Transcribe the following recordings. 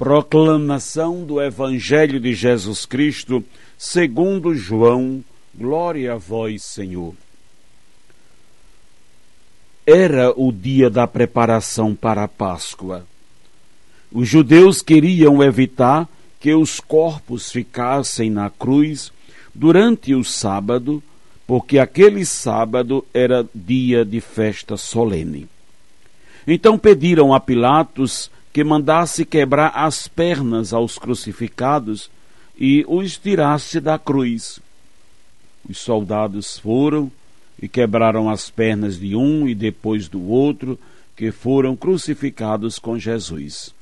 Proclamação do Evangelho de Jesus Cristo, segundo João. Glória a vós, Senhor. Era o dia da preparação para a Páscoa. Os judeus queriam evitar que os corpos ficassem na cruz durante o sábado porque aquele sábado era dia de festa solene. Então pediram a Pilatos que mandasse quebrar as pernas aos crucificados e os tirasse da cruz. Os soldados foram e quebraram as pernas de um e depois do outro, que foram crucificados com Jesus.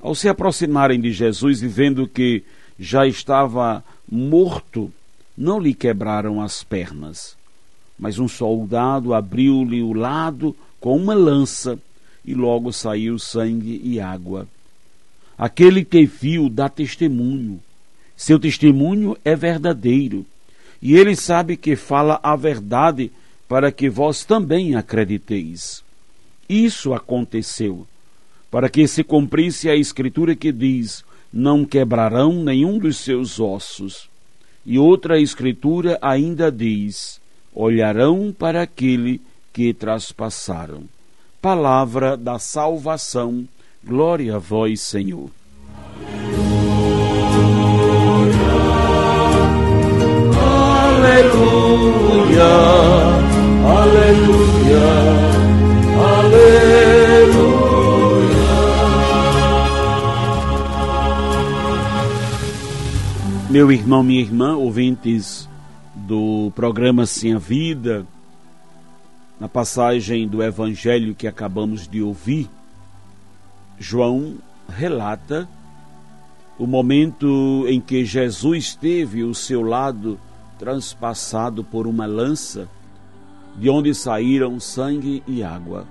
Ao se aproximarem de Jesus e vendo que já estava morto, não lhe quebraram as pernas. Mas um soldado abriu-lhe o lado com uma lança e logo saiu sangue e água. Aquele que viu dá testemunho. Seu testemunho é verdadeiro. E ele sabe que fala a verdade para que vós também acrediteis. Isso aconteceu para que se cumprisse a escritura que diz: Não quebrarão nenhum dos seus ossos. E outra escritura ainda diz: olharão para aquele que traspassaram. Palavra da salvação, glória a vós, Senhor. Aleluia, aleluia, aleluia. Meu irmão, minha irmã, ouvintes do programa Sim a Vida, na passagem do Evangelho que acabamos de ouvir, João relata o momento em que Jesus teve o seu lado transpassado por uma lança, de onde saíram sangue e água.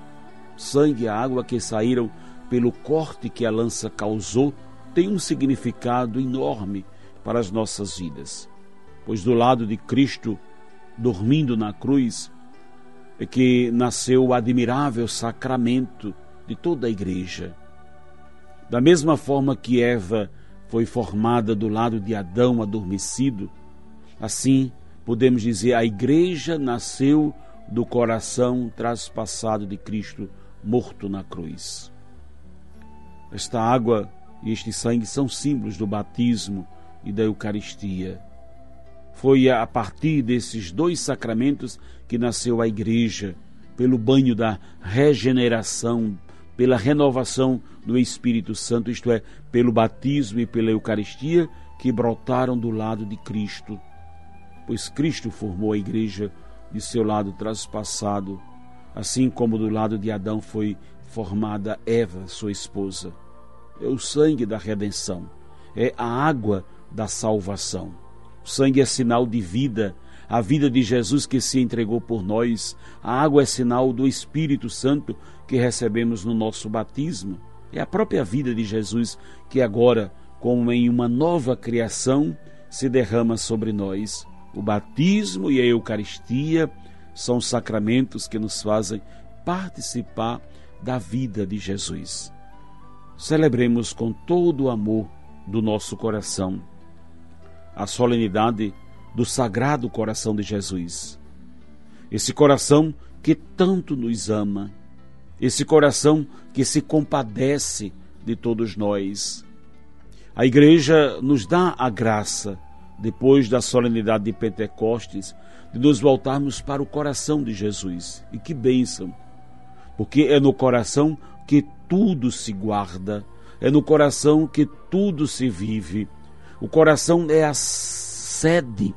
Sangue e água que saíram pelo corte que a lança causou tem um significado enorme para as nossas vidas. Pois do lado de Cristo, dormindo na cruz, que nasceu o admirável sacramento de toda a igreja. Da mesma forma que Eva foi formada do lado de Adão adormecido, assim podemos dizer a igreja nasceu do coração traspassado de Cristo morto na cruz. Esta água e este sangue são símbolos do batismo e da Eucaristia. Foi a partir desses dois sacramentos que nasceu a Igreja, pelo banho da regeneração, pela renovação do Espírito Santo, isto é, pelo batismo e pela Eucaristia, que brotaram do lado de Cristo. Pois Cristo formou a Igreja de seu lado traspassado, assim como do lado de Adão foi formada Eva, sua esposa. É o sangue da redenção, é a água da salvação. O sangue é sinal de vida, a vida de Jesus que se entregou por nós. A água é sinal do Espírito Santo que recebemos no nosso batismo. É a própria vida de Jesus que agora, como em uma nova criação, se derrama sobre nós. O batismo e a Eucaristia são sacramentos que nos fazem participar da vida de Jesus. Celebremos com todo o amor do nosso coração a solenidade do Sagrado Coração de Jesus. Esse coração que tanto nos ama, esse coração que se compadece de todos nós. A Igreja nos dá a graça, depois da solenidade de Pentecostes, de nos voltarmos para o coração de Jesus. E que bênção! Porque é no coração que tudo se guarda, é no coração que tudo se vive, o coração é a sede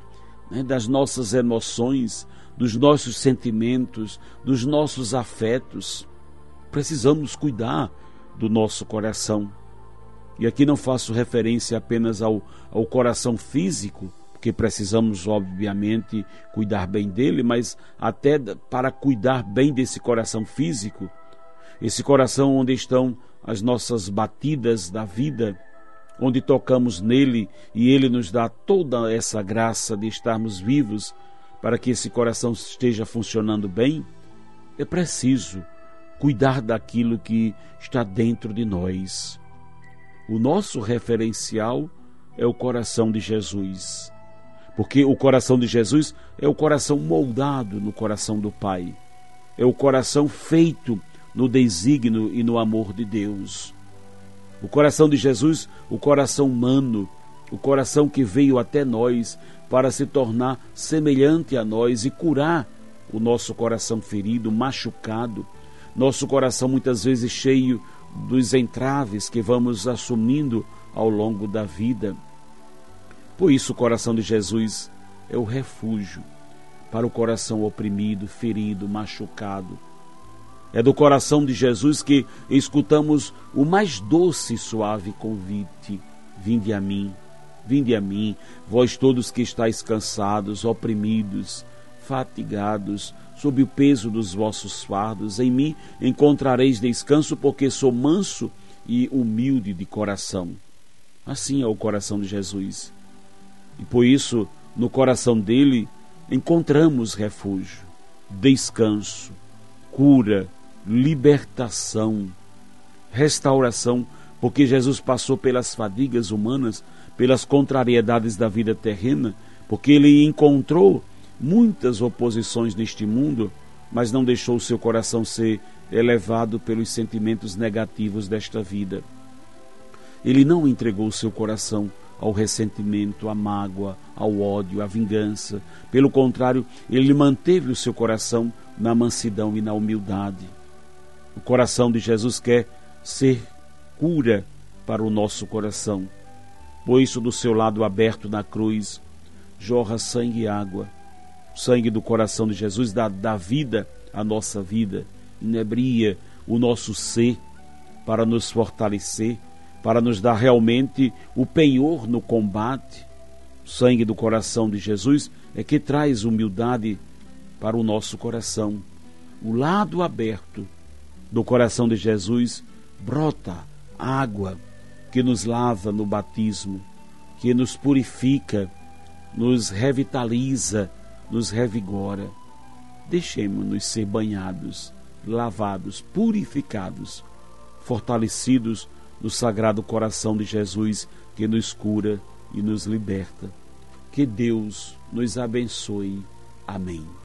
né, das nossas emoções, dos nossos sentimentos, dos nossos afetos. Precisamos cuidar do nosso coração. E aqui não faço referência apenas ao, ao coração físico, porque precisamos, obviamente, cuidar bem dele, mas até para cuidar bem desse coração físico, esse coração onde estão as nossas batidas da vida, onde tocamos nele e ele nos dá toda essa graça de estarmos vivos para que esse coração esteja funcionando bem, é preciso cuidar daquilo que está dentro de nós. O nosso referencial é o coração de Jesus. Porque o coração de Jesus é o coração moldado no coração do Pai. É o coração feito no desígnio e no amor de Deus. O coração de Jesus, o coração humano, o coração que veio até nós para se tornar semelhante a nós e curar o nosso coração ferido, machucado, nosso coração muitas vezes cheio dos entraves que vamos assumindo ao longo da vida. Por isso, o coração de Jesus é o refúgio para o coração oprimido, ferido, machucado. É do coração de Jesus que escutamos o mais doce e suave convite: Vinde a mim, vinde a mim, vós todos que estáis cansados, oprimidos, fatigados, sob o peso dos vossos fardos, em mim encontrareis descanso, porque sou manso e humilde de coração. Assim é o coração de Jesus. E por isso, no coração dele, encontramos refúgio, descanso, cura, libertação, restauração, porque Jesus passou pelas fadigas humanas, pelas contrariedades da vida terrena, porque ele encontrou muitas oposições neste mundo, mas não deixou o seu coração ser elevado pelos sentimentos negativos desta vida. Ele não entregou o seu coração ao ressentimento, à mágoa, ao ódio, à vingança. Pelo contrário, ele manteve o seu coração na mansidão e na humildade. O coração de Jesus quer ser cura para o nosso coração. Por isso, do seu lado aberto na cruz, jorra sangue e água. O sangue do coração de Jesus dá, dá vida à nossa vida, inebria o nosso ser para nos fortalecer para nos dar realmente o penhor no combate. O sangue do coração de Jesus é que traz humildade para o nosso coração. O lado aberto do coração de Jesus brota água que nos lava no batismo, que nos purifica, nos revitaliza, nos revigora. Deixemos-nos ser banhados, lavados, purificados, fortalecidos no Sagrado Coração de Jesus que nos cura e nos liberta. Que Deus nos abençoe. Amém.